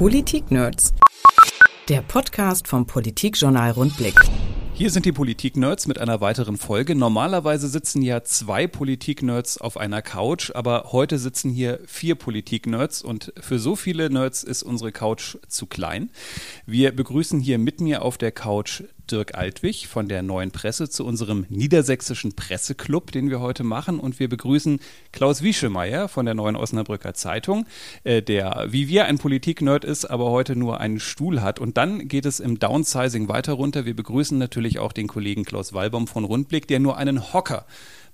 Politik-Nerds. Der Podcast vom Politikjournal Rundblick. Hier sind die Politik-Nerds mit einer weiteren Folge. Normalerweise sitzen ja zwei Politik-Nerds auf einer Couch, aber heute sitzen hier vier Politik-Nerds und für so viele Nerds ist unsere Couch zu klein. Wir begrüßen hier mit mir auf der Couch Dirk Altwig von der Neuen Presse zu unserem niedersächsischen Presseclub, den wir heute machen. Und wir begrüßen Klaus Wieschemeyer von der Neuen Osnabrücker Zeitung, äh, der wie wir ein Politik-Nerd ist, aber heute nur einen Stuhl hat. Und dann geht es im Downsizing weiter runter. Wir begrüßen natürlich auch den Kollegen Klaus Walbaum von Rundblick, der nur einen Hocker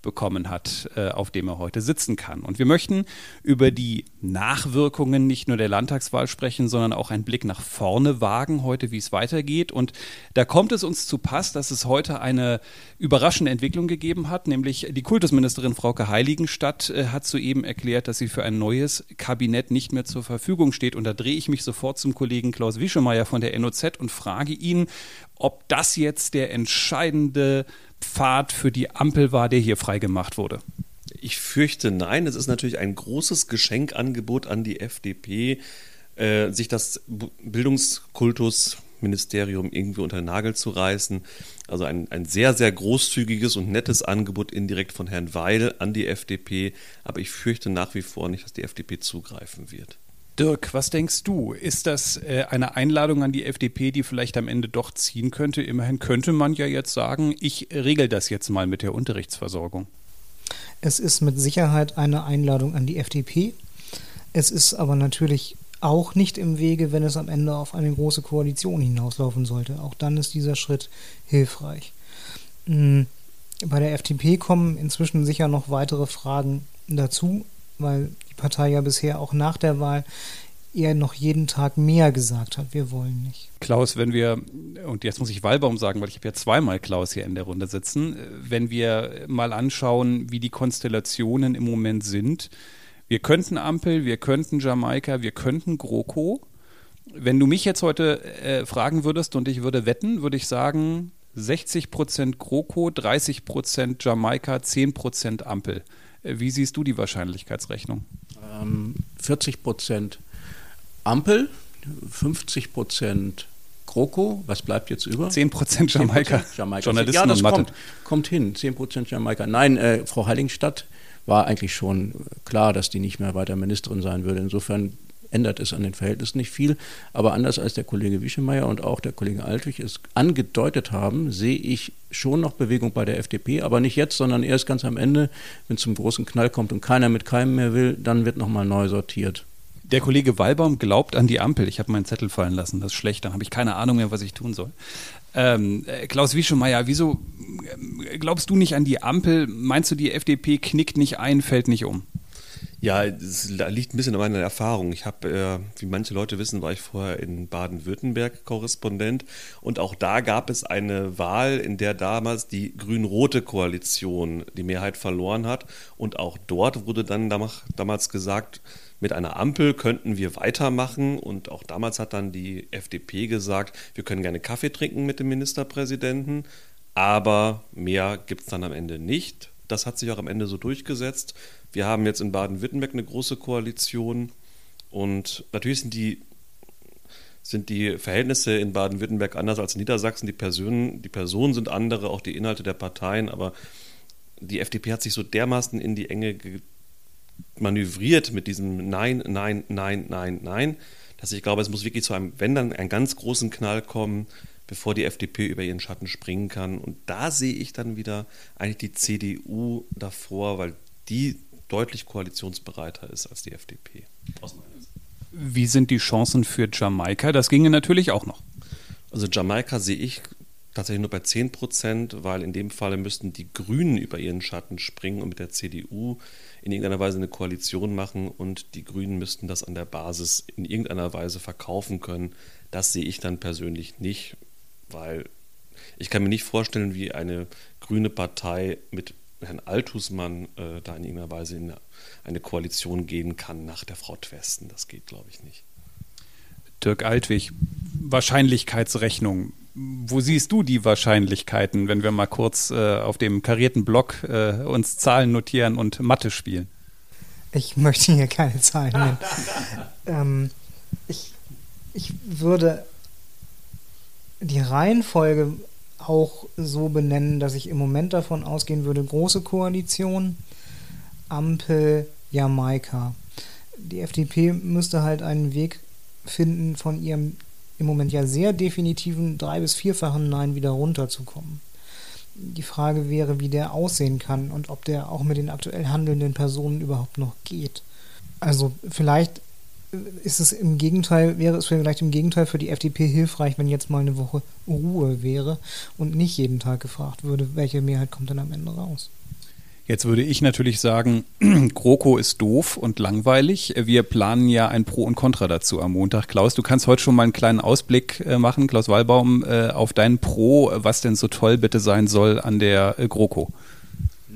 bekommen hat, äh, auf dem er heute sitzen kann. Und wir möchten über die Nachwirkungen nicht nur der Landtagswahl sprechen, sondern auch einen Blick nach vorne wagen, heute wie es weitergeht. Und da kommt es uns zu Pass, dass es heute eine überraschende Entwicklung gegeben hat, nämlich die Kultusministerin Frauke Heiligenstadt äh, hat soeben erklärt, dass sie für ein neues Kabinett nicht mehr zur Verfügung steht. Und da drehe ich mich sofort zum Kollegen Klaus Wischemeyer von der NOZ und frage ihn, ob das jetzt der entscheidende Pfad für die Ampel war, der hier freigemacht wurde? Ich fürchte nein. Es ist natürlich ein großes Geschenkangebot an die FDP, äh, sich das Bildungskultusministerium irgendwie unter den Nagel zu reißen. Also ein, ein sehr, sehr großzügiges und nettes Angebot indirekt von Herrn Weil an die FDP. Aber ich fürchte nach wie vor nicht, dass die FDP zugreifen wird. Dirk, was denkst du? Ist das äh, eine Einladung an die FDP, die vielleicht am Ende doch ziehen könnte? Immerhin könnte man ja jetzt sagen, ich regel das jetzt mal mit der Unterrichtsversorgung. Es ist mit Sicherheit eine Einladung an die FDP. Es ist aber natürlich auch nicht im Wege, wenn es am Ende auf eine große Koalition hinauslaufen sollte. Auch dann ist dieser Schritt hilfreich. Hm, bei der FDP kommen inzwischen sicher noch weitere Fragen dazu, weil Partei ja bisher auch nach der Wahl eher noch jeden Tag mehr gesagt hat, wir wollen nicht. Klaus, wenn wir, und jetzt muss ich Wahlbaum sagen, weil ich habe ja zweimal Klaus hier in der Runde sitzen, wenn wir mal anschauen, wie die Konstellationen im Moment sind, wir könnten Ampel, wir könnten Jamaika, wir könnten GroKo. Wenn du mich jetzt heute äh, fragen würdest und ich würde wetten, würde ich sagen 60 Prozent GroKo, 30 Prozent Jamaika, 10 Prozent Ampel. Äh, wie siehst du die Wahrscheinlichkeitsrechnung? Ähm, 40 Prozent Ampel, 50 Prozent GroKo, was bleibt jetzt über? 10 Prozent Jamaika. Jamaika. Journalisten ja, das kommt, kommt, hin, 10 Prozent Jamaika. Nein, äh, Frau Heiligenstadt war eigentlich schon klar, dass die nicht mehr weiter Ministerin sein würde. Insofern ändert es an den Verhältnissen nicht viel. Aber anders als der Kollege Wischemeyer und auch der Kollege Altwig es angedeutet haben, sehe ich schon noch Bewegung bei der FDP, aber nicht jetzt, sondern erst ganz am Ende, wenn es zum großen Knall kommt und keiner mit keinem mehr will, dann wird nochmal neu sortiert. Der Kollege Wallbaum glaubt an die Ampel. Ich habe meinen Zettel fallen lassen, das ist schlecht, dann habe ich keine Ahnung mehr, was ich tun soll. Ähm, äh, Klaus Wieschemeyer, wieso äh, glaubst du nicht an die Ampel? Meinst du, die FDP knickt nicht ein, fällt nicht um? Ja, es liegt ein bisschen an meiner Erfahrung. Ich habe, äh, wie manche Leute wissen, war ich vorher in Baden-Württemberg Korrespondent und auch da gab es eine Wahl, in der damals die grün-rote Koalition die Mehrheit verloren hat und auch dort wurde dann damals gesagt, mit einer Ampel könnten wir weitermachen und auch damals hat dann die FDP gesagt, wir können gerne Kaffee trinken mit dem Ministerpräsidenten, aber mehr gibt es dann am Ende nicht. Das hat sich auch am Ende so durchgesetzt. Wir haben jetzt in Baden-Württemberg eine große Koalition und natürlich sind die, sind die Verhältnisse in Baden-Württemberg anders als in Niedersachsen. Die Personen, die Personen sind andere, auch die Inhalte der Parteien, aber die FDP hat sich so dermaßen in die Enge manövriert mit diesem Nein, Nein, Nein, Nein, Nein, dass ich glaube, es muss wirklich zu einem, wenn dann, einen ganz großen Knall kommen, bevor die FDP über ihren Schatten springen kann. Und da sehe ich dann wieder eigentlich die CDU davor, weil die deutlich koalitionsbereiter ist als die FDP. Wie sind die Chancen für Jamaika? Das ginge natürlich auch noch. Also Jamaika sehe ich tatsächlich nur bei 10 Prozent, weil in dem Falle müssten die Grünen über ihren Schatten springen und mit der CDU in irgendeiner Weise eine Koalition machen und die Grünen müssten das an der Basis in irgendeiner Weise verkaufen können. Das sehe ich dann persönlich nicht, weil ich kann mir nicht vorstellen, wie eine grüne Partei mit Herrn Altusmann äh, da in irgendeiner Weise in eine Koalition gehen kann nach der Frau Twesten. Das geht, glaube ich, nicht. Dirk Altwig, Wahrscheinlichkeitsrechnung. Wo siehst du die Wahrscheinlichkeiten, wenn wir mal kurz äh, auf dem karierten Block äh, uns Zahlen notieren und Mathe spielen? Ich möchte hier keine Zahlen nennen. ähm, ich ich würde die Reihenfolge auch so benennen, dass ich im Moment davon ausgehen würde, große Koalition, Ampel, Jamaika. Die FDP müsste halt einen Weg finden, von ihrem im Moment ja sehr definitiven drei- bis vierfachen Nein wieder runterzukommen. Die Frage wäre, wie der aussehen kann und ob der auch mit den aktuell handelnden Personen überhaupt noch geht. Also vielleicht ist es im Gegenteil, wäre es vielleicht im Gegenteil für die FDP hilfreich, wenn jetzt mal eine Woche Ruhe wäre und nicht jeden Tag gefragt würde, welche Mehrheit kommt dann am Ende raus. Jetzt würde ich natürlich sagen, GroKo ist doof und langweilig. Wir planen ja ein Pro und Contra dazu am Montag. Klaus, du kannst heute schon mal einen kleinen Ausblick äh, machen, Klaus Wallbaum, äh, auf dein Pro, was denn so toll bitte sein soll an der äh, GroKo.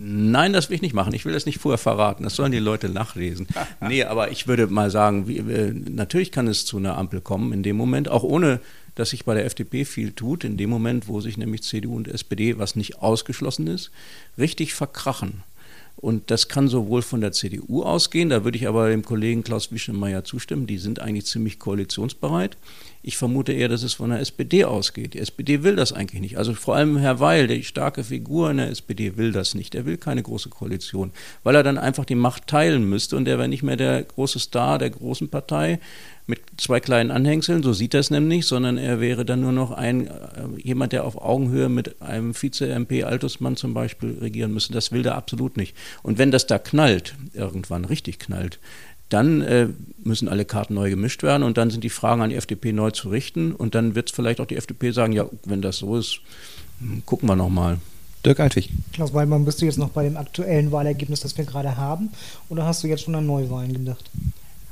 Nein, das will ich nicht machen. Ich will das nicht vorher verraten. Das sollen die Leute nachlesen. nee, aber ich würde mal sagen, wie, natürlich kann es zu einer Ampel kommen in dem Moment, auch ohne dass sich bei der FDP viel tut, in dem Moment, wo sich nämlich CDU und SPD, was nicht ausgeschlossen ist, richtig verkrachen. Und das kann sowohl von der CDU ausgehen, da würde ich aber dem Kollegen Klaus Wischemeier zustimmen, die sind eigentlich ziemlich koalitionsbereit. Ich vermute eher, dass es von der SPD ausgeht. Die SPD will das eigentlich nicht. Also vor allem Herr Weil, die starke Figur in der SPD, will das nicht. Er will keine große Koalition, weil er dann einfach die Macht teilen müsste und er wäre nicht mehr der große Star der großen Partei, mit zwei kleinen Anhängseln, so sieht es nämlich, sondern er wäre dann nur noch ein äh, jemand, der auf Augenhöhe mit einem Vize-MP Altusmann zum Beispiel regieren müsste. Das will er absolut nicht. Und wenn das da knallt, irgendwann richtig knallt, dann äh, müssen alle Karten neu gemischt werden und dann sind die Fragen an die FDP neu zu richten und dann wird vielleicht auch die FDP sagen, ja, wenn das so ist, hm, gucken wir nochmal. Dirk Altwig. Klaus Weilmann, bist du jetzt noch bei dem aktuellen Wahlergebnis, das wir gerade haben, oder hast du jetzt schon an Neuwahlen gedacht?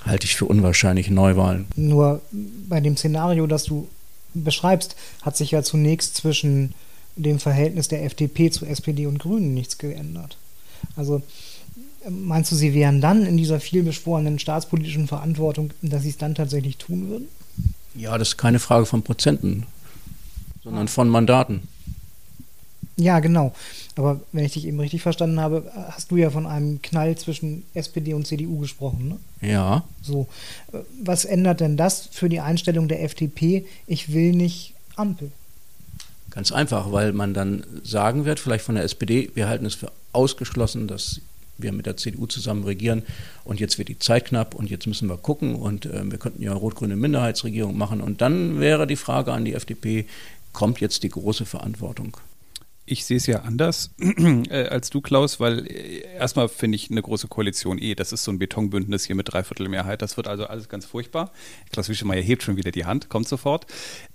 halte ich für unwahrscheinlich Neuwahlen. Nur bei dem Szenario, das du beschreibst, hat sich ja zunächst zwischen dem Verhältnis der FDP zu SPD und Grünen nichts geändert. Also meinst du, sie wären dann in dieser vielbeschworenen staatspolitischen Verantwortung, dass sie es dann tatsächlich tun würden? Ja, das ist keine Frage von Prozenten, sondern von Mandaten. Ja, genau. Aber wenn ich dich eben richtig verstanden habe, hast du ja von einem Knall zwischen SPD und CDU gesprochen, ne? Ja. So. Was ändert denn das für die Einstellung der FDP? Ich will nicht Ampel. Ganz einfach, weil man dann sagen wird, vielleicht von der SPD, wir halten es für ausgeschlossen, dass wir mit der CDU zusammen regieren und jetzt wird die Zeit knapp und jetzt müssen wir gucken und äh, wir könnten ja rot-grüne Minderheitsregierung machen und dann wäre die Frage an die FDP, kommt jetzt die große Verantwortung? ich sehe es ja anders äh, als du, Klaus, weil äh, erstmal finde ich eine große Koalition eh, das ist so ein Betonbündnis hier mit Dreiviertelmehrheit, das wird also alles ganz furchtbar. Klaus Wischemeyer hebt schon wieder die Hand, kommt sofort.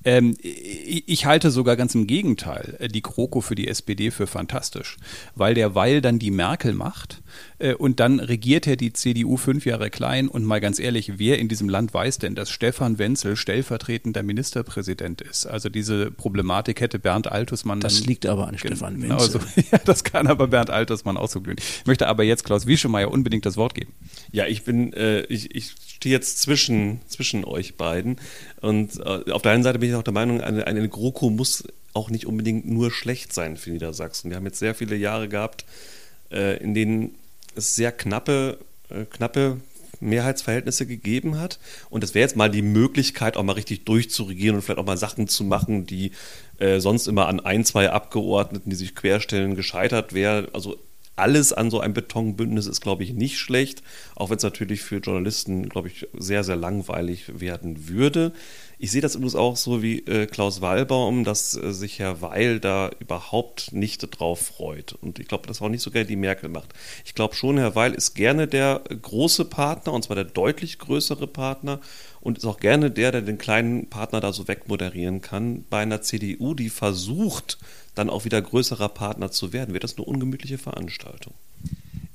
Ähm, ich, halte sogar ganz im Gegenteil äh, die GroKo für die SPD für fantastisch, weil der Weil dann die Merkel macht und dann regiert er die CDU fünf Jahre klein und mal ganz ehrlich, wer in diesem Land weiß denn, dass Stefan Wenzel stellvertretender Ministerpräsident ist? Also diese Problematik hätte Bernd Altusmann. Das liegt aber an Stefan genau Wenzel. So. Ja, das kann aber Bernd Altusmann auch so glühen. Ich möchte aber jetzt Klaus Wieschemeyer unbedingt das Wort geben. Ja, ich bin, äh, ich, ich stehe jetzt zwischen, zwischen euch beiden. Und äh, auf der einen Seite bin ich auch der Meinung, eine, eine GroKo muss auch nicht unbedingt nur schlecht sein für Niedersachsen. Wir haben jetzt sehr viele Jahre gehabt, äh, in denen es sehr knappe, äh, knappe Mehrheitsverhältnisse gegeben hat. Und das wäre jetzt mal die Möglichkeit, auch mal richtig durchzuregieren und vielleicht auch mal Sachen zu machen, die äh, sonst immer an ein, zwei Abgeordneten, die sich querstellen, gescheitert wären. Also alles an so einem Betonbündnis ist, glaube ich, nicht schlecht, auch wenn es natürlich für Journalisten, glaube ich, sehr, sehr langweilig werden würde. Ich sehe das übrigens auch so wie äh, Klaus Wallbaum, dass äh, sich Herr Weil da überhaupt nicht drauf freut. Und ich glaube, das auch nicht so gerne die Merkel macht. Ich glaube schon, Herr Weil ist gerne der große Partner, und zwar der deutlich größere Partner, und ist auch gerne der, der den kleinen Partner da so wegmoderieren kann. Bei einer CDU, die versucht, dann auch wieder größerer Partner zu werden, wird das eine ungemütliche Veranstaltung.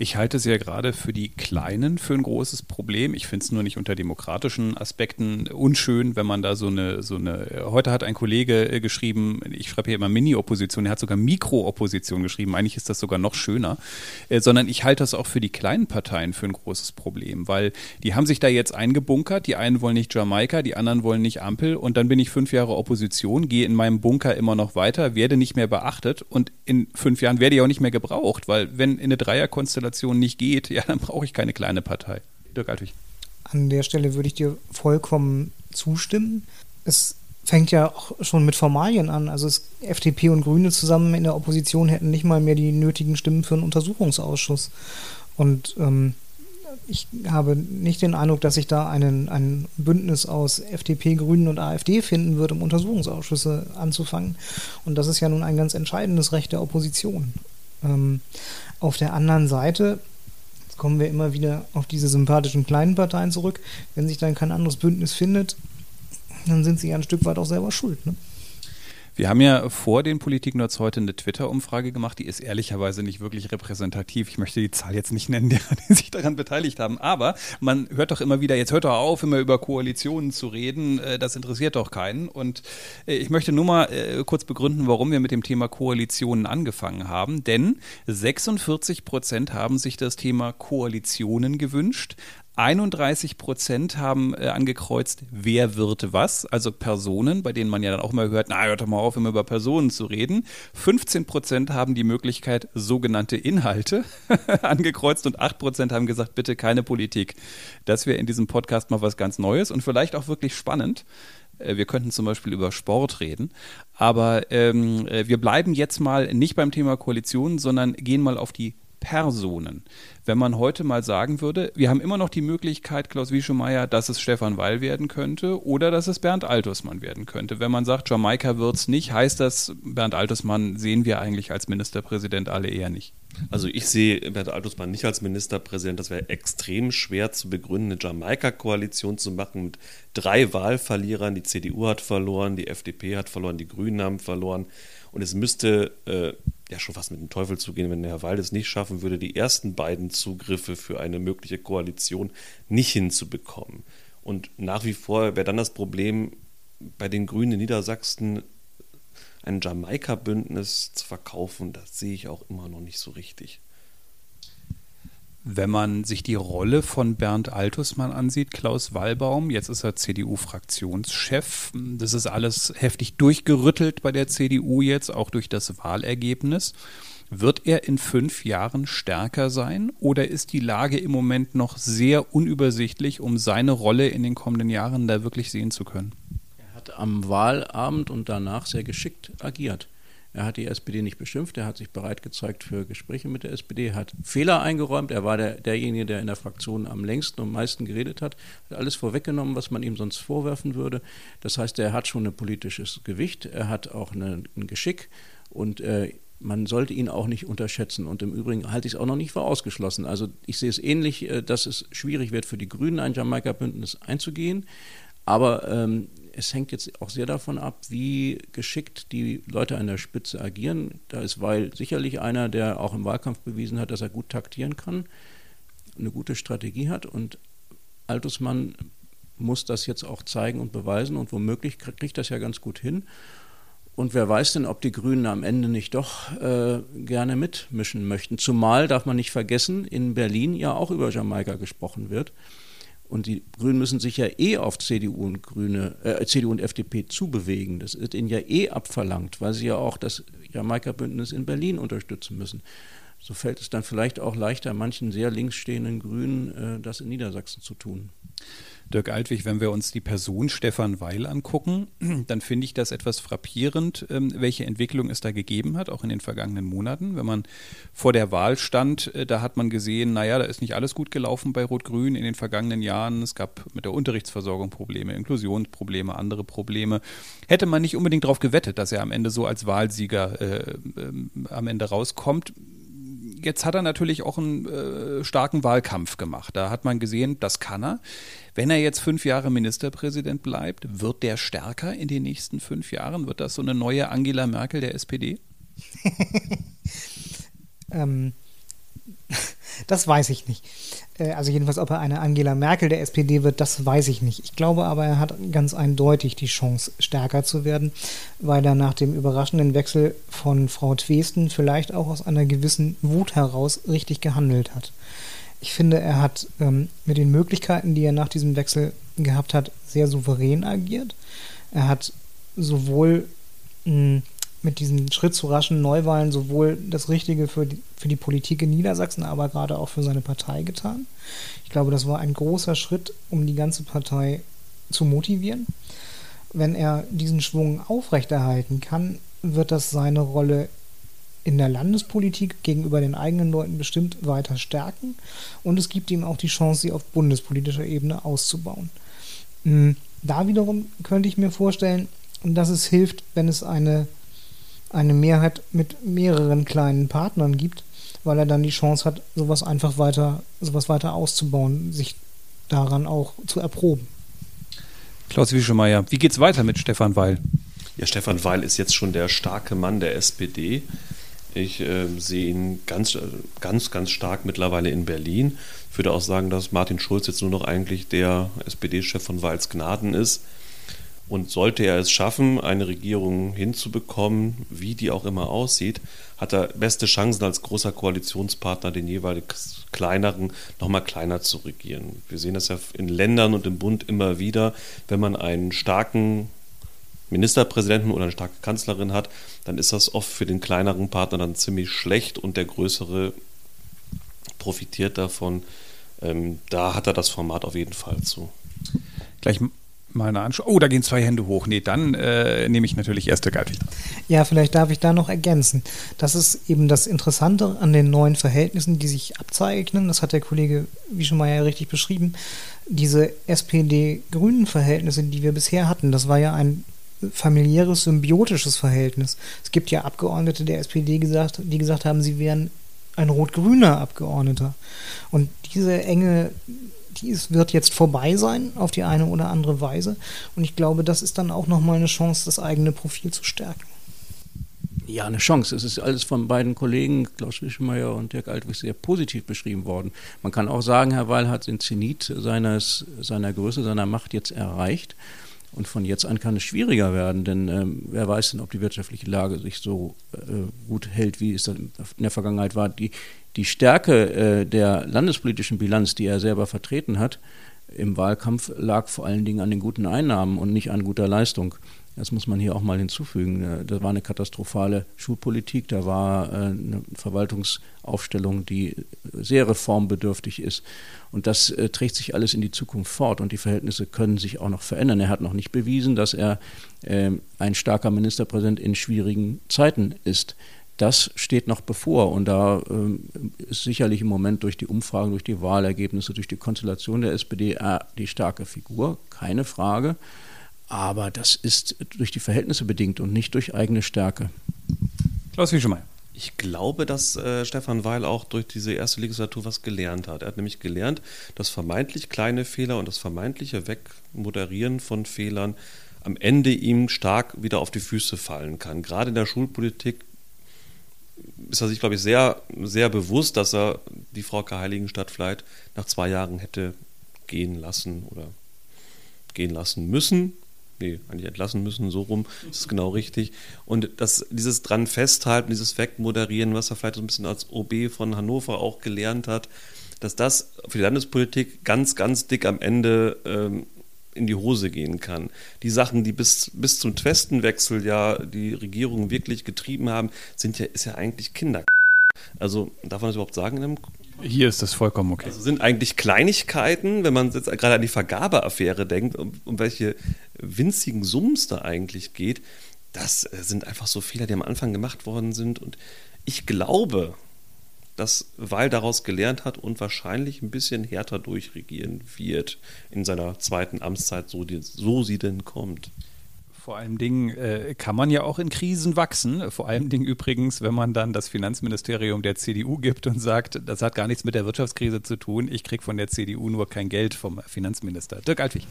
Ich halte es ja gerade für die Kleinen für ein großes Problem. Ich finde es nur nicht unter demokratischen Aspekten unschön, wenn man da so eine, so eine, heute hat ein Kollege äh, geschrieben, ich schreibe hier immer Mini-Opposition, er hat sogar Mikro-Opposition geschrieben, eigentlich ist das sogar noch schöner, äh, sondern ich halte das auch für die kleinen Parteien für ein großes Problem, weil die haben sich da jetzt eingebunkert, die einen wollen nicht Jamaika, die anderen wollen nicht Ampel und dann bin ich fünf Jahre Opposition, gehe in meinem Bunker immer noch weiter, werde nicht mehr beachtet und in fünf Jahren werde ich auch nicht mehr gebraucht, weil wenn in eine Dreierkonstellation Konstellation nicht geht, ja, dann brauche ich keine kleine Partei. Dirk Altwig. An der Stelle würde ich dir vollkommen zustimmen. Es fängt ja auch schon mit Formalien an. Also FDP und Grüne zusammen in der Opposition hätten nicht mal mehr die nötigen Stimmen für einen Untersuchungsausschuss. Und ähm, ich habe nicht den Eindruck, dass sich da einen, ein Bündnis aus FDP, Grünen und AfD finden wird, um Untersuchungsausschüsse anzufangen. Und das ist ja nun ein ganz entscheidendes Recht der Opposition. Ähm, auf der anderen Seite kommen wir immer wieder auf diese sympathischen kleinen Parteien zurück. Wenn sich dann kein anderes Bündnis findet, dann sind sie ja ein Stück weit auch selber schuld. Ne? Wir haben ja vor den Politik-Nerds heute eine Twitter-Umfrage gemacht, die ist ehrlicherweise nicht wirklich repräsentativ. Ich möchte die Zahl jetzt nicht nennen, derer, die sich daran beteiligt haben. Aber man hört doch immer wieder, jetzt hört doch auf, immer über Koalitionen zu reden. Äh, das interessiert doch keinen. Und äh, ich möchte nur mal äh, kurz begründen, warum wir mit dem Thema Koalitionen angefangen haben. Denn 46 Prozent haben sich das Thema Koalitionen gewünscht. 31 Prozent haben äh, angekreuzt, wer wird was, also Personen, bei denen man ja dann auch mal hört, na, hört doch mal auf, immer über Personen zu reden. 15 Prozent haben die Möglichkeit, sogenannte Inhalte angekreuzt und 8 Prozent haben gesagt, bitte keine Politik. Das wäre in diesem Podcast mal was ganz Neues und vielleicht auch wirklich spannend. Äh, wir könnten zum Beispiel über Sport reden. Aber ähm, äh, wir bleiben jetzt mal nicht beim Thema Koalition, sondern gehen mal auf die Personen. Wenn man heute mal sagen würde, wir haben immer noch die Möglichkeit, Klaus Wieschemeyer, dass es Stefan Weil werden könnte oder dass es Bernd Altusmann werden könnte. Wenn man sagt, Jamaika wird es nicht, heißt das, Bernd Altusmann sehen wir eigentlich als Ministerpräsident alle eher nicht. Also ich sehe Bernd Altusmann nicht als Ministerpräsident. Das wäre extrem schwer zu begründen, eine Jamaika-Koalition zu machen mit drei Wahlverlierern. Die CDU hat verloren, die FDP hat verloren, die Grünen haben verloren. Und es müsste äh, ja schon fast mit dem Teufel zugehen, wenn Herr Wald es nicht schaffen würde, die ersten beiden Zugriffe für eine mögliche Koalition nicht hinzubekommen. Und nach wie vor wäre dann das Problem, bei den Grünen in Niedersachsen ein Jamaika-Bündnis zu verkaufen, das sehe ich auch immer noch nicht so richtig. Wenn man sich die Rolle von Bernd Altusmann ansieht, Klaus Wallbaum, jetzt ist er CDU-Fraktionschef. Das ist alles heftig durchgerüttelt bei der CDU jetzt, auch durch das Wahlergebnis. Wird er in fünf Jahren stärker sein oder ist die Lage im Moment noch sehr unübersichtlich, um seine Rolle in den kommenden Jahren da wirklich sehen zu können? Er hat am Wahlabend und danach sehr geschickt agiert. Er hat die SPD nicht beschimpft, er hat sich bereit gezeigt für Gespräche mit der SPD, hat Fehler eingeräumt, er war der, derjenige, der in der Fraktion am längsten und meisten geredet hat, hat alles vorweggenommen, was man ihm sonst vorwerfen würde. Das heißt, er hat schon ein politisches Gewicht, er hat auch eine, ein Geschick und äh, man sollte ihn auch nicht unterschätzen. Und im Übrigen halte ich es auch noch nicht für ausgeschlossen. Also ich sehe es ähnlich, äh, dass es schwierig wird für die Grünen, ein Jamaika-Bündnis einzugehen. Aber ähm, es hängt jetzt auch sehr davon ab, wie geschickt die Leute an der Spitze agieren. Da ist Weil sicherlich einer, der auch im Wahlkampf bewiesen hat, dass er gut taktieren kann, eine gute Strategie hat. Und Altusmann muss das jetzt auch zeigen und beweisen und womöglich kriegt das ja ganz gut hin. Und wer weiß denn, ob die Grünen am Ende nicht doch äh, gerne mitmischen möchten. Zumal darf man nicht vergessen, in Berlin ja auch über Jamaika gesprochen wird. Und die Grünen müssen sich ja eh auf CDU und Grüne, äh, CDU und FDP zubewegen. Das wird ihnen ja eh abverlangt, weil sie ja auch das Jamaika-Bündnis in Berlin unterstützen müssen. So fällt es dann vielleicht auch leichter, manchen sehr links stehenden Grünen äh, das in Niedersachsen zu tun. Dirk Altwig, wenn wir uns die Person Stefan Weil angucken, dann finde ich das etwas frappierend, ähm, welche Entwicklung es da gegeben hat, auch in den vergangenen Monaten. Wenn man vor der Wahl stand, äh, da hat man gesehen, naja, da ist nicht alles gut gelaufen bei Rot-Grün in den vergangenen Jahren. Es gab mit der Unterrichtsversorgung Probleme, Inklusionsprobleme, andere Probleme. Hätte man nicht unbedingt darauf gewettet, dass er am Ende so als Wahlsieger äh, äh, am Ende rauskommt jetzt hat er natürlich auch einen äh, starken Wahlkampf gemacht. Da hat man gesehen, das kann er. Wenn er jetzt fünf Jahre Ministerpräsident bleibt, wird der stärker in den nächsten fünf Jahren? Wird das so eine neue Angela Merkel der SPD? ähm, das weiß ich nicht. Äh, also jedenfalls, ob er eine Angela Merkel der SPD wird, das weiß ich nicht. Ich glaube aber, er hat ganz eindeutig die Chance, stärker zu werden, weil er nach dem überraschenden Wechsel von Frau Twesten vielleicht auch aus einer gewissen Wut heraus richtig gehandelt hat. Ich finde, er hat ähm, mit den Möglichkeiten, die er nach diesem Wechsel gehabt hat, sehr souverän agiert. Er hat sowohl mh, hm, mit diesem Schritt zu raschen Neuwahlen sowohl das Richtige für die, für die Politik in Niedersachsen, aber gerade auch für seine Partei getan. Ich glaube, das war ein großer Schritt, um die ganze Partei zu motivieren. Wenn er diesen Schwung aufrechterhalten kann, wird das seine Rolle in der Landespolitik gegenüber den eigenen Leuten bestimmt weiter stärken und es gibt ihm auch die Chance, sie auf bundespolitischer Ebene auszubauen. Hm, da wiederum könnte ich mir vorstellen, dass es hilft, wenn es eine, eine Mehrheit mit mehreren kleinen Partnern gibt, weil er dann die Chance hat, sowas einfach weiter, sowas weiter auszubauen, sich daran auch zu erproben. Klaus Wischemeyer, wie geht's weiter mit Stefan Weil? Ja, Stefan Weil ist jetzt schon der starke Mann der SPD. Ich äh, sehe ihn ganz, äh, ganz, ganz stark mittlerweile in Berlin. Ich würde auch sagen, dass Martin Schulz jetzt nur noch eigentlich der SPD-Chef von Weils Gnaden ist. Und sollte er es schaffen, eine Regierung hinzubekommen, wie die auch immer aussieht, hat er beste Chancen als großer Koalitionspartner den jeweils kleineren nochmal kleiner zu regieren. Wir sehen das ja in Ländern und im Bund immer wieder, wenn man einen starken Ministerpräsidenten oder eine starke Kanzlerin hat, dann ist das oft für den kleineren Partner dann ziemlich schlecht und der größere profitiert davon. Ähm, da hat er das Format auf jeden Fall zu. Gleich mal eine Anschau. Oh, da gehen zwei Hände hoch. Nee, dann äh, nehme ich natürlich erste Geilpflicht. Ja, vielleicht darf ich da noch ergänzen. Das ist eben das Interessante an den neuen Verhältnissen, die sich abzeichnen. Das hat der Kollege Wieschemeier richtig beschrieben. Diese SPD-Grünen-Verhältnisse, die wir bisher hatten, das war ja ein familiäres, symbiotisches Verhältnis. Es gibt ja Abgeordnete der SPD, gesagt, die gesagt haben, sie wären ein rot-grüner Abgeordneter. Und diese enge dies wird jetzt vorbei sein auf die eine oder andere Weise. Und ich glaube, das ist dann auch nochmal eine Chance, das eigene Profil zu stärken. Ja, eine Chance. Es ist alles von beiden Kollegen, Klaus Wischmeier und Dirk Altwig, sehr positiv beschrieben worden. Man kann auch sagen, Herr Weil hat den Zenit seines, seiner Größe, seiner Macht jetzt erreicht. Und von jetzt an kann es schwieriger werden, denn ähm, wer weiß denn, ob die wirtschaftliche Lage sich so äh, gut hält, wie es in der Vergangenheit war. Die, die Stärke äh, der landespolitischen Bilanz, die er selber vertreten hat, im Wahlkampf lag vor allen Dingen an den guten Einnahmen und nicht an guter Leistung. Das muss man hier auch mal hinzufügen. Äh, da war eine katastrophale Schulpolitik, da war äh, eine Verwaltungsaufstellung, die sehr reformbedürftig ist. Und das äh, trägt sich alles in die Zukunft fort und die Verhältnisse können sich auch noch verändern. Er hat noch nicht bewiesen, dass er ein starker Ministerpräsident in schwierigen Zeiten ist. Das steht noch bevor und da ist sicherlich im Moment durch die Umfragen, durch die Wahlergebnisse, durch die Konstellation der SPD die starke Figur, keine Frage. Aber das ist durch die Verhältnisse bedingt und nicht durch eigene Stärke. Klaus Wieschemeyer. Ich glaube, dass äh, Stefan Weil auch durch diese erste Legislatur was gelernt hat. Er hat nämlich gelernt, dass vermeintlich kleine Fehler und das vermeintliche Wegmoderieren von Fehlern am Ende ihm stark wieder auf die Füße fallen kann. Gerade in der Schulpolitik ist er sich, glaube ich, sehr, sehr bewusst, dass er die Frau K. Heiligenstadt vielleicht nach zwei Jahren hätte gehen lassen oder gehen lassen müssen nee, eigentlich entlassen müssen, so rum, das ist genau richtig. Und das, dieses dran festhalten, dieses Wegmoderieren, was er vielleicht so ein bisschen als OB von Hannover auch gelernt hat, dass das für die Landespolitik ganz, ganz dick am Ende ähm, in die Hose gehen kann. Die Sachen, die bis, bis zum Twestenwechsel ja die Regierung wirklich getrieben haben, sind ja, ist ja eigentlich Kinder. Also darf man das überhaupt sagen in einem hier ist das vollkommen okay. Also sind eigentlich Kleinigkeiten, wenn man jetzt gerade an die Vergabeaffäre denkt, um, um welche winzigen Summen es da eigentlich geht, das äh, sind einfach so Fehler, die am Anfang gemacht worden sind. Und ich glaube, dass Weil daraus gelernt hat und wahrscheinlich ein bisschen härter durchregieren wird in seiner zweiten Amtszeit, so, die, so sie denn kommt. Vor allen Dingen äh, kann man ja auch in Krisen wachsen. Vor allen Dingen übrigens, wenn man dann das Finanzministerium der CDU gibt und sagt, das hat gar nichts mit der Wirtschaftskrise zu tun. Ich kriege von der CDU nur kein Geld vom Finanzminister. Dirk Altwig.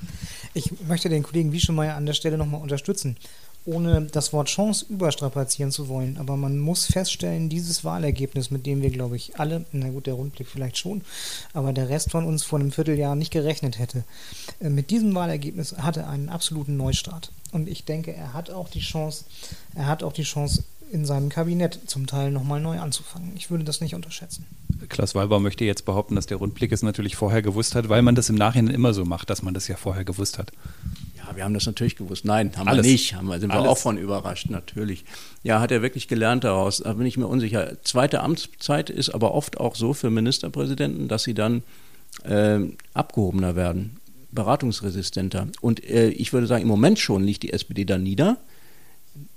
Ich möchte den Kollegen Wieschemeyer an der Stelle nochmal unterstützen ohne das Wort Chance überstrapazieren zu wollen. Aber man muss feststellen, dieses Wahlergebnis, mit dem wir, glaube ich, alle, na gut, der Rundblick vielleicht schon, aber der Rest von uns vor einem Vierteljahr nicht gerechnet hätte. Äh, mit diesem Wahlergebnis hatte er einen absoluten Neustart. Und ich denke, er hat auch die Chance, er hat auch die Chance, in seinem Kabinett zum Teil nochmal neu anzufangen. Ich würde das nicht unterschätzen. Klaus Walbau möchte jetzt behaupten, dass der Rundblick es natürlich vorher gewusst hat, weil man das im Nachhinein immer so macht, dass man das ja vorher gewusst hat. Ja, wir haben das natürlich gewusst. Nein, haben Alles. wir nicht. Haben wir, sind Alles. wir auch von überrascht, natürlich. Ja, hat er wirklich gelernt daraus. Da bin ich mir unsicher. Zweite Amtszeit ist aber oft auch so für Ministerpräsidenten, dass sie dann äh, abgehobener werden. beratungsresistenter. Und äh, ich würde sagen, im Moment schon liegt die SPD da nieder.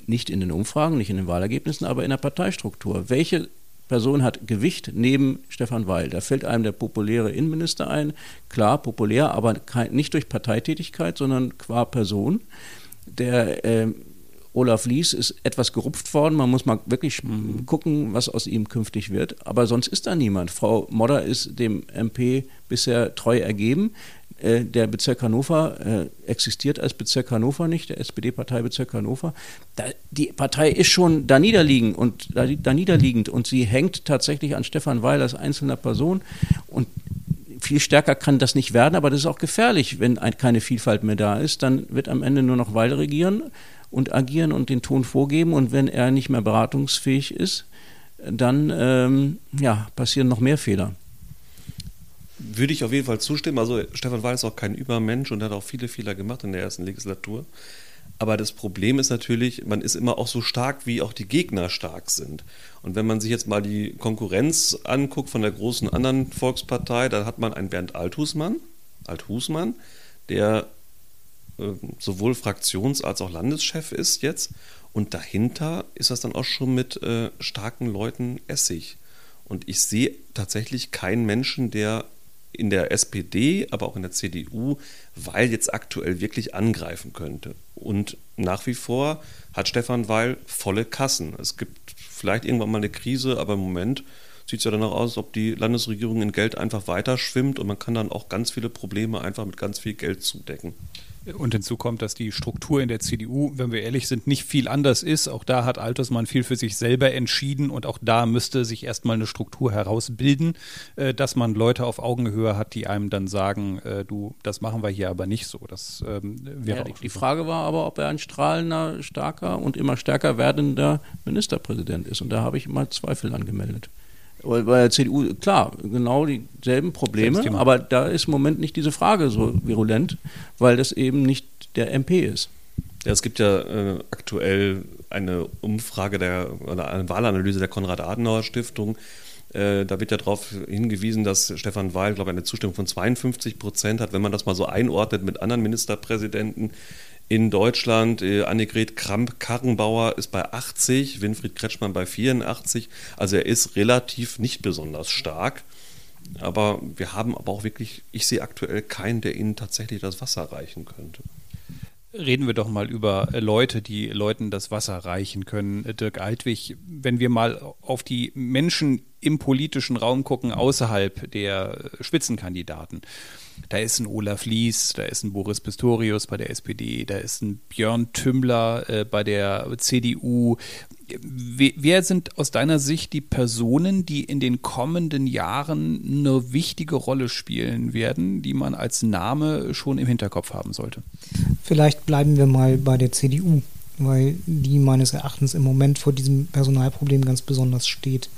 Nicht in den Umfragen, nicht in den Wahlergebnissen, aber in der Parteistruktur. Welche Person hat Gewicht neben Stefan Weil? Da fällt einem der populäre Innenminister ein. Klar, populär, aber kein, nicht durch Parteitätigkeit, sondern qua Person. Der äh, Olaf Lies ist etwas gerupft worden. Man muss mal wirklich mhm. gucken, was aus ihm künftig wird. Aber sonst ist da niemand. Frau Modder ist dem MP bisher treu ergeben. Äh, der Bezirk Hannover äh, existiert als Bezirk Hannover nicht, der SPD-Partei Bezirk Hannover. Da, die Partei ist schon da niederliegend und da, da niederliegend und sie hängt tatsächlich an Stefan Weil als einzelner Person und viel stärker kann das nicht werden, aber das ist auch gefährlich, wenn ein, keine Vielfalt mehr da ist. Dann wird am Ende nur noch Weil regieren und agieren und den Ton vorgeben. Und wenn er nicht mehr beratungsfähig ist, dann ähm, ja, passieren noch mehr Fehler. Würde ich auf jeden Fall zustimmen. Also Stefan Weil ist auch kein Übermensch und hat auch viele Fehler gemacht in der ersten Legislatur. Aber das Problem ist natürlich, man ist immer auch so stark, wie auch die Gegner stark sind. Und wenn man sich jetzt mal die Konkurrenz anguckt von der großen anderen Volkspartei, dann hat man einen Bernd Althusmann, Althusmann, der äh, sowohl Fraktions- als auch Landeschef ist jetzt. Und dahinter ist das dann auch schon mit äh, starken Leuten Essig. Und ich sehe tatsächlich keinen Menschen, der in der SPD, aber auch in der CDU, Weil jetzt aktuell wirklich angreifen könnte. Und nach wie vor hat Stefan Weil volle Kassen. Es gibt vielleicht irgendwann mal eine Krise, aber im Moment sieht es ja danach aus, als ob die Landesregierung in Geld einfach weiter schwimmt und man kann dann auch ganz viele Probleme einfach mit ganz viel Geld zudecken. Und hinzu kommt, dass die Struktur in der CDU, wenn wir ehrlich sind, nicht viel anders ist. Auch da hat Altersmann viel für sich selber entschieden und auch da müsste sich erstmal eine Struktur herausbilden, äh, dass man Leute auf Augenhöhe hat, die einem dann sagen, äh, du, das machen wir hier aber nicht so. Das ähm, wäre ja, Die Frage war aber, ob er ein strahlender, starker und immer stärker werdender Ministerpräsident ist. Und da habe ich mal Zweifel angemeldet. Bei der CDU, klar, genau dieselben Probleme, aber da ist im Moment nicht diese Frage so virulent, weil das eben nicht der MP ist. Ja, es gibt ja äh, aktuell eine Umfrage der, oder eine Wahlanalyse der Konrad-Adenauer-Stiftung. Äh, da wird ja darauf hingewiesen, dass Stefan Weil, glaube ich, eine Zustimmung von 52 Prozent hat. Wenn man das mal so einordnet mit anderen Ministerpräsidenten, in Deutschland. Äh, Annegret Kramp-Karrenbauer ist bei 80, Winfried Kretschmann bei 84. Also er ist relativ nicht besonders stark. Aber wir haben aber auch wirklich, ich sehe aktuell keinen, der ihnen tatsächlich das Wasser reichen könnte. Reden wir doch mal über Leute, die Leuten das Wasser reichen können. Dirk Altwig, wenn wir mal auf die Menschen im politischen Raum gucken, außerhalb der Spitzenkandidaten. Da ist ein Olaf Lies, da ist ein Boris Pistorius bei der SPD, da ist ein Björn Tümmler äh, bei der CDU. Wer sind aus deiner Sicht die Personen, die in den kommenden Jahren eine wichtige Rolle spielen werden, die man als Name schon im Hinterkopf haben sollte? Vielleicht bleiben wir mal bei der CDU, weil die meines Erachtens im Moment vor diesem Personalproblem ganz besonders steht.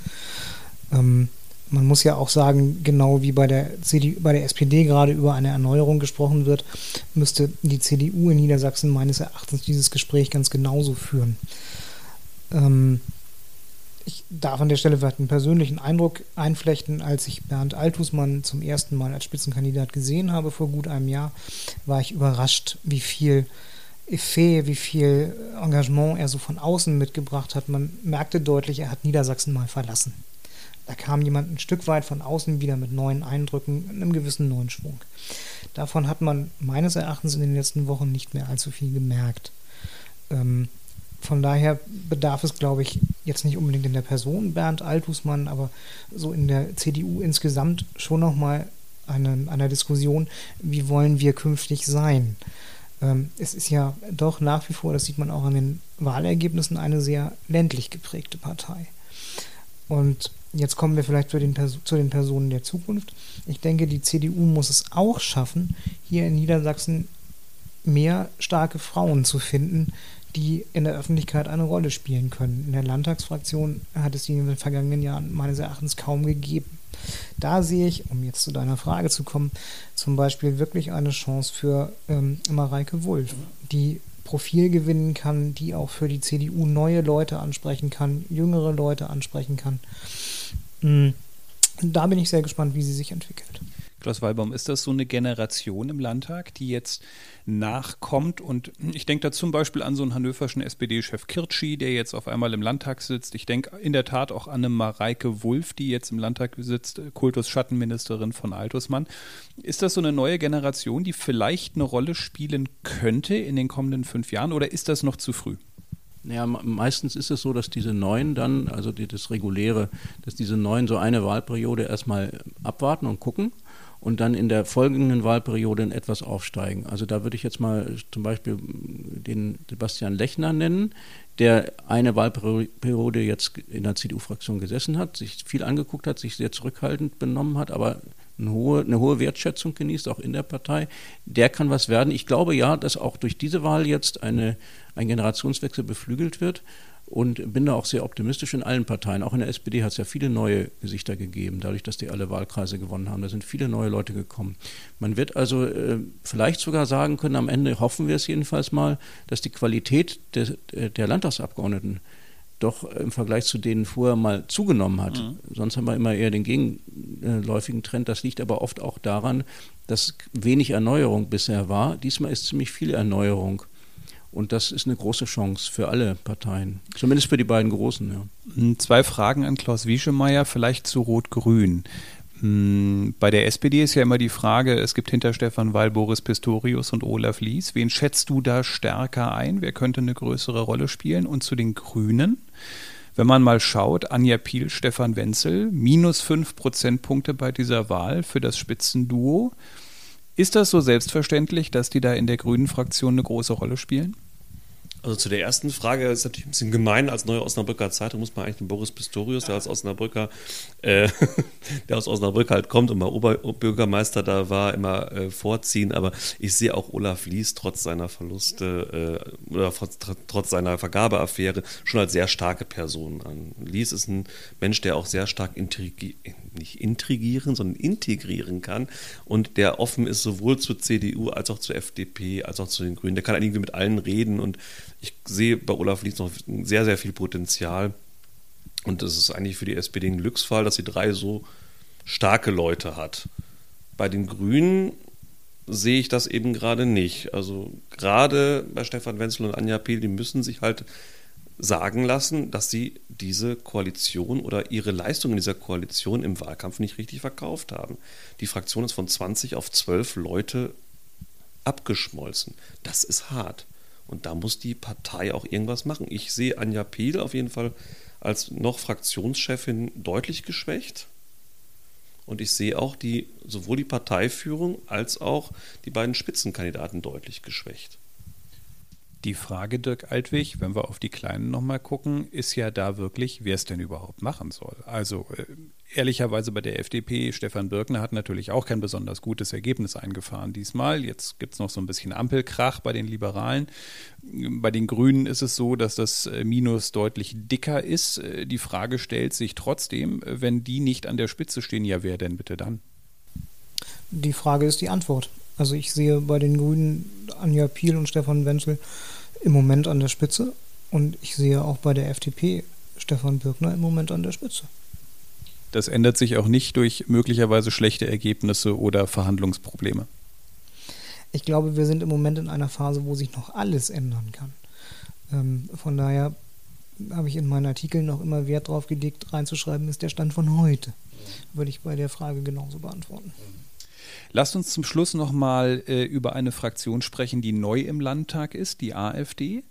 Ähm, man muss ja auch sagen, genau wie bei der, CDU, bei der SPD gerade über eine Erneuerung gesprochen wird, müsste die CDU in Niedersachsen meines Erachtens dieses Gespräch ganz genauso führen. Ähm, ich darf an der Stelle vielleicht einen persönlichen Eindruck einflechten. Als ich Bernd Althusmann zum ersten Mal als Spitzenkandidat gesehen habe vor gut einem Jahr, war ich überrascht, wie viel Effet, wie viel Engagement er so von außen mitgebracht hat. Man merkte deutlich, er hat Niedersachsen mal verlassen. Da kam jemand ein Stück weit von außen wieder mit neuen Eindrücken, einem gewissen neuen Schwung. Davon hat man meines Erachtens in den letzten Wochen nicht mehr allzu viel gemerkt. Ähm, von daher bedarf es, glaube ich, jetzt nicht unbedingt in der Person Bernd Althusmann, aber so in der CDU insgesamt schon nochmal eine, einer Diskussion, wie wollen wir künftig sein. Ähm, es ist ja doch nach wie vor, das sieht man auch an den Wahlergebnissen, eine sehr ländlich geprägte Partei. Und Jetzt kommen wir vielleicht zu den, zu den Personen der Zukunft. Ich denke, die CDU muss es auch schaffen, hier in Niedersachsen mehr starke Frauen zu finden, die in der Öffentlichkeit eine Rolle spielen können. In der Landtagsfraktion hat es die in den vergangenen Jahren meines Erachtens kaum gegeben. Da sehe ich, um jetzt zu deiner Frage zu kommen, zum Beispiel wirklich eine Chance für ähm, Mareike Wulff, die Profil gewinnen kann, die auch für die CDU neue Leute ansprechen kann, jüngere Leute ansprechen kann. Hm, da bin ich sehr gespannt, wie sie sich entwickelt. Klaus Walbaum, ist das so eine Generation im Landtag, die jetzt nachkommt? Und ich denke da zum Beispiel an so einen hannoverschen SPD-Chef Kirtschi, der jetzt auf einmal im Landtag sitzt. Ich denke in der Tat auch an eine Mareike Wulff, die jetzt im Landtag sitzt, Kultus-Schattenministerin von Altusmann. Ist das so eine neue Generation, die vielleicht eine Rolle spielen könnte in den kommenden fünf Jahren oder ist das noch zu früh? Ja, meistens ist es so, dass diese Neuen dann, also die, das Reguläre, dass diese Neuen so eine Wahlperiode erstmal abwarten und gucken und dann in der folgenden Wahlperiode in etwas aufsteigen. Also da würde ich jetzt mal zum Beispiel den Sebastian Lechner nennen, der eine Wahlperiode jetzt in der CDU-Fraktion gesessen hat, sich viel angeguckt hat, sich sehr zurückhaltend benommen hat, aber eine hohe, eine hohe Wertschätzung genießt, auch in der Partei, der kann was werden. Ich glaube ja, dass auch durch diese Wahl jetzt eine, ein Generationswechsel beflügelt wird und bin da auch sehr optimistisch in allen Parteien. Auch in der SPD hat es ja viele neue Gesichter gegeben, dadurch, dass die alle Wahlkreise gewonnen haben. Da sind viele neue Leute gekommen. Man wird also äh, vielleicht sogar sagen können, am Ende hoffen wir es jedenfalls mal, dass die Qualität de, der Landtagsabgeordneten doch im Vergleich zu denen vorher mal zugenommen hat. Mhm. Sonst haben wir immer eher den gegenläufigen Trend. Das liegt aber oft auch daran, dass wenig Erneuerung bisher war. Diesmal ist ziemlich viel Erneuerung. Und das ist eine große Chance für alle Parteien, zumindest für die beiden großen. Ja. Hm, zwei Fragen an Klaus Wieschemeyer, vielleicht zu Rot-Grün. Hm, bei der SPD ist ja immer die Frage, es gibt hinter Stefan Weil Boris Pistorius und Olaf Lies. Wen schätzt du da stärker ein? Wer könnte eine größere Rolle spielen? Und zu den Grünen? Wenn man mal schaut, Anja Piel, Stefan Wenzel, minus fünf Prozentpunkte bei dieser Wahl für das Spitzenduo. Ist das so selbstverständlich, dass die da in der Grünen Fraktion eine große Rolle spielen? Also zu der ersten Frage ist natürlich ein bisschen gemein. Als neue Osnabrücker Zeitung muss man eigentlich den Boris Pistorius, der als Osnabrücker, äh, der aus Osnabrück halt kommt und mal Oberbürgermeister da war, immer äh, vorziehen. Aber ich sehe auch Olaf Lies trotz seiner Verluste äh, oder trotz seiner Vergabeaffäre schon als sehr starke Person an. Lies ist ein Mensch, der auch sehr stark intrigi nicht intrigieren, sondern integrieren kann und der offen ist sowohl zur CDU als auch zur FDP als auch zu den Grünen. Der kann eigentlich mit allen reden und ich sehe bei Olaf Lies noch sehr, sehr viel Potenzial. Und das ist eigentlich für die SPD ein Glücksfall, dass sie drei so starke Leute hat. Bei den Grünen sehe ich das eben gerade nicht. Also gerade bei Stefan Wenzel und Anja Pehl, die müssen sich halt sagen lassen, dass sie diese Koalition oder ihre Leistungen in dieser Koalition im Wahlkampf nicht richtig verkauft haben. Die Fraktion ist von 20 auf 12 Leute abgeschmolzen. Das ist hart. Und da muss die Partei auch irgendwas machen. Ich sehe Anja Piel auf jeden Fall als noch Fraktionschefin deutlich geschwächt. Und ich sehe auch die, sowohl die Parteiführung als auch die beiden Spitzenkandidaten deutlich geschwächt. Die Frage, Dirk Altwig, wenn wir auf die Kleinen nochmal gucken, ist ja da wirklich, wer es denn überhaupt machen soll. Also äh, ehrlicherweise bei der FDP, Stefan Birkner hat natürlich auch kein besonders gutes Ergebnis eingefahren diesmal. Jetzt gibt es noch so ein bisschen Ampelkrach bei den Liberalen. Bei den Grünen ist es so, dass das äh, Minus deutlich dicker ist. Äh, die Frage stellt sich trotzdem, wenn die nicht an der Spitze stehen, ja, wer denn bitte dann? Die Frage ist die Antwort. Also ich sehe bei den Grünen Anja Piel und Stefan Wenzel im Moment an der Spitze und ich sehe auch bei der FDP Stefan Birkner im Moment an der Spitze. Das ändert sich auch nicht durch möglicherweise schlechte Ergebnisse oder Verhandlungsprobleme. Ich glaube, wir sind im Moment in einer Phase, wo sich noch alles ändern kann. Ähm, von daher habe ich in meinen Artikeln noch immer Wert darauf gelegt, reinzuschreiben, ist der Stand von heute. Würde ich bei der Frage genauso beantworten. Lasst uns zum Schluss nochmal äh, über eine Fraktion sprechen, die neu im Landtag ist, die AfD.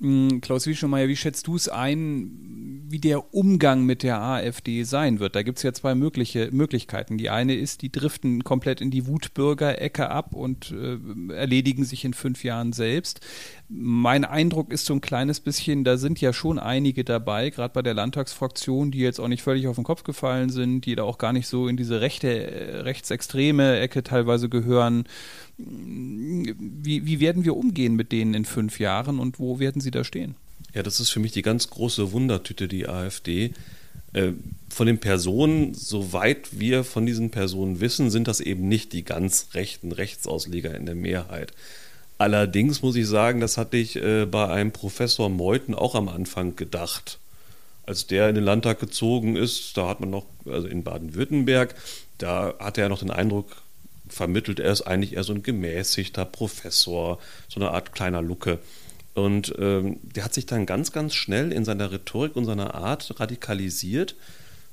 Hm, Klaus Wieschemeier, wie schätzt du es ein, wie der Umgang mit der AfD sein wird? Da gibt es ja zwei mögliche Möglichkeiten. Die eine ist, die driften komplett in die Wutbürger-Ecke ab und äh, erledigen sich in fünf Jahren selbst. Mein Eindruck ist so ein kleines bisschen, da sind ja schon einige dabei, gerade bei der Landtagsfraktion, die jetzt auch nicht völlig auf den Kopf gefallen sind, die da auch gar nicht so in diese rechte, äh, rechtsextreme Ecke teilweise gehören. Wie, wie werden wir umgehen mit denen in fünf Jahren und wo werden sie da stehen? Ja, das ist für mich die ganz große Wundertüte, die AfD. Äh, von den Personen, soweit wir von diesen Personen wissen, sind das eben nicht die ganz rechten Rechtsausleger in der Mehrheit. Allerdings muss ich sagen, das hatte ich äh, bei einem Professor Meuthen auch am Anfang gedacht. Als der in den Landtag gezogen ist, da hat man noch, also in Baden-Württemberg, da hatte er noch den Eindruck, vermittelt, er ist eigentlich eher so ein gemäßigter Professor, so eine Art kleiner Lucke. Und ähm, der hat sich dann ganz, ganz schnell in seiner Rhetorik und seiner Art radikalisiert.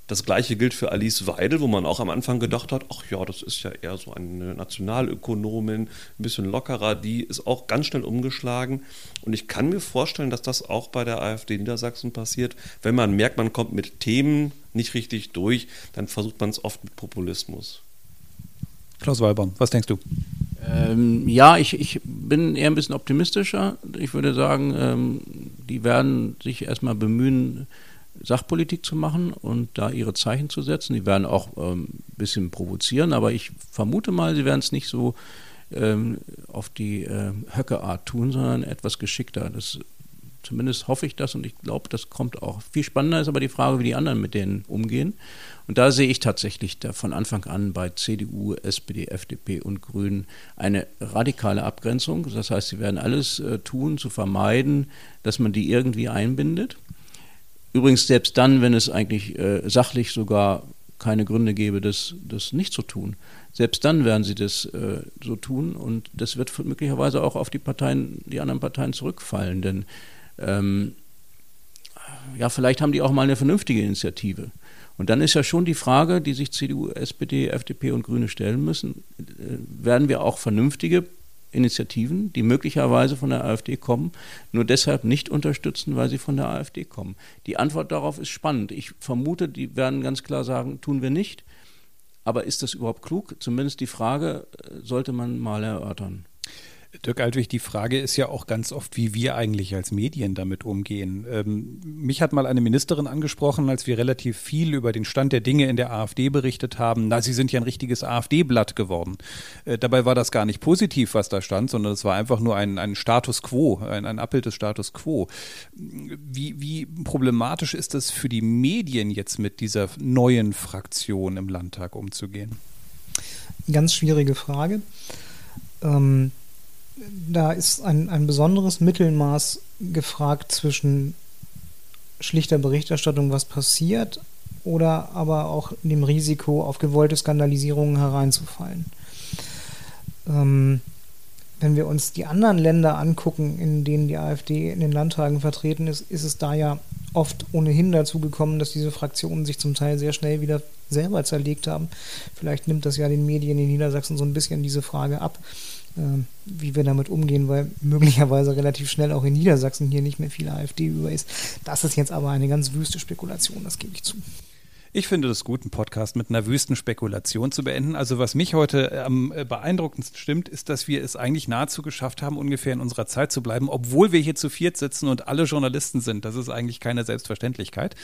Das gleiche gilt für Alice Weidel, wo man auch am Anfang gedacht hat, ach ja, das ist ja eher so eine Nationalökonomin, ein bisschen lockerer, die ist auch ganz schnell umgeschlagen. Und ich kann mir vorstellen, dass das auch bei der AfD Niedersachsen passiert. Wenn man merkt, man kommt mit Themen nicht richtig durch, dann versucht man es oft mit Populismus. Klaus Walbaum, was denkst du? Ähm, ja, ich, ich bin eher ein bisschen optimistischer. Ich würde sagen, ähm, die werden sich erstmal bemühen, Sachpolitik zu machen und da ihre Zeichen zu setzen. Die werden auch ähm, ein bisschen provozieren, aber ich vermute mal, sie werden es nicht so auf die äh, Höcke-Art tun, sondern etwas geschickter. Das, zumindest hoffe ich das und ich glaube, das kommt auch. Viel spannender ist aber die Frage, wie die anderen mit denen umgehen. Und da sehe ich tatsächlich von Anfang an bei CDU, SPD, FDP und Grünen eine radikale Abgrenzung. Das heißt, sie werden alles äh, tun, zu vermeiden, dass man die irgendwie einbindet. Übrigens selbst dann, wenn es eigentlich äh, sachlich sogar keine Gründe gäbe, das, das nicht zu tun. Selbst dann werden sie das äh, so tun und das wird möglicherweise auch auf die Parteien, die anderen Parteien zurückfallen, denn ähm, ja, vielleicht haben die auch mal eine vernünftige Initiative. Und dann ist ja schon die Frage, die sich CDU, SPD, FDP und Grüne stellen müssen, äh, werden wir auch vernünftige Initiativen, die möglicherweise von der AfD kommen, nur deshalb nicht unterstützen, weil sie von der AfD kommen? Die Antwort darauf ist spannend. Ich vermute, die werden ganz klar sagen, tun wir nicht. Aber ist das überhaupt klug? Zumindest die Frage äh, sollte man mal erörtern. Dirk Altwig, die Frage ist ja auch ganz oft, wie wir eigentlich als Medien damit umgehen. Ähm, mich hat mal eine Ministerin angesprochen, als wir relativ viel über den Stand der Dinge in der AfD berichtet haben. Na, sie sind ja ein richtiges AfD-Blatt geworden. Äh, dabei war das gar nicht positiv, was da stand, sondern es war einfach nur ein, ein Status quo, ein, ein Abbild des Status quo. Wie, wie problematisch ist es für die Medien jetzt mit dieser neuen Fraktion im Landtag umzugehen? Ganz schwierige Frage. Ähm da ist ein, ein besonderes Mittelmaß gefragt zwischen schlichter Berichterstattung, was passiert, oder aber auch dem Risiko, auf gewollte Skandalisierungen hereinzufallen. Ähm, wenn wir uns die anderen Länder angucken, in denen die AfD in den Landtagen vertreten ist, ist es da ja oft ohnehin dazu gekommen, dass diese Fraktionen sich zum Teil sehr schnell wieder selber zerlegt haben. Vielleicht nimmt das ja den Medien in Niedersachsen so ein bisschen diese Frage ab. Ähm, wie wir damit umgehen, weil möglicherweise relativ schnell auch in Niedersachsen hier nicht mehr viel AfD über ist. Das ist jetzt aber eine ganz wüste Spekulation, das gebe ich zu. Ich finde es gut, einen Podcast mit einer wüsten Spekulation zu beenden. Also was mich heute am äh, beeindruckendsten stimmt, ist, dass wir es eigentlich nahezu geschafft haben, ungefähr in unserer Zeit zu bleiben, obwohl wir hier zu viert sitzen und alle Journalisten sind. Das ist eigentlich keine Selbstverständlichkeit.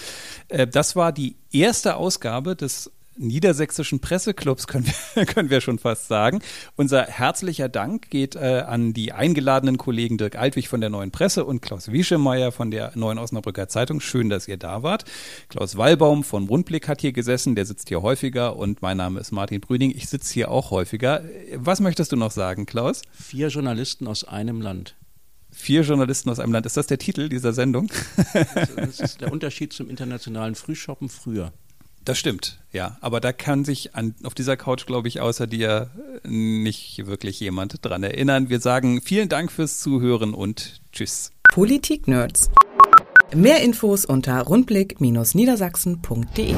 Äh, das war die erste Ausgabe des niedersächsischen Presseclubs, können wir, können wir schon fast sagen. Unser herzlicher Dank geht äh, an die eingeladenen Kollegen Dirk Altwig von der Neuen Presse und Klaus Wieschemeyer von der Neuen Osnabrücker Zeitung. Schön, dass ihr da wart. Klaus Wallbaum von Rundblick hat hier gesessen, der sitzt hier häufiger und mein Name ist Martin Brüning. Ich sitze hier auch häufiger. Was möchtest du noch sagen, Klaus? Vier Journalisten aus einem Land. Vier Journalisten aus einem Land. Ist das der Titel dieser Sendung? Das ist der Unterschied zum internationalen Frühshoppen früher. Das stimmt, ja. Aber da kann sich an, auf dieser Couch, glaube ich, außer dir nicht wirklich jemand dran erinnern. Wir sagen vielen Dank fürs Zuhören und tschüss. Politik-Nerds. Mehr Infos unter rundblick-niedersachsen.de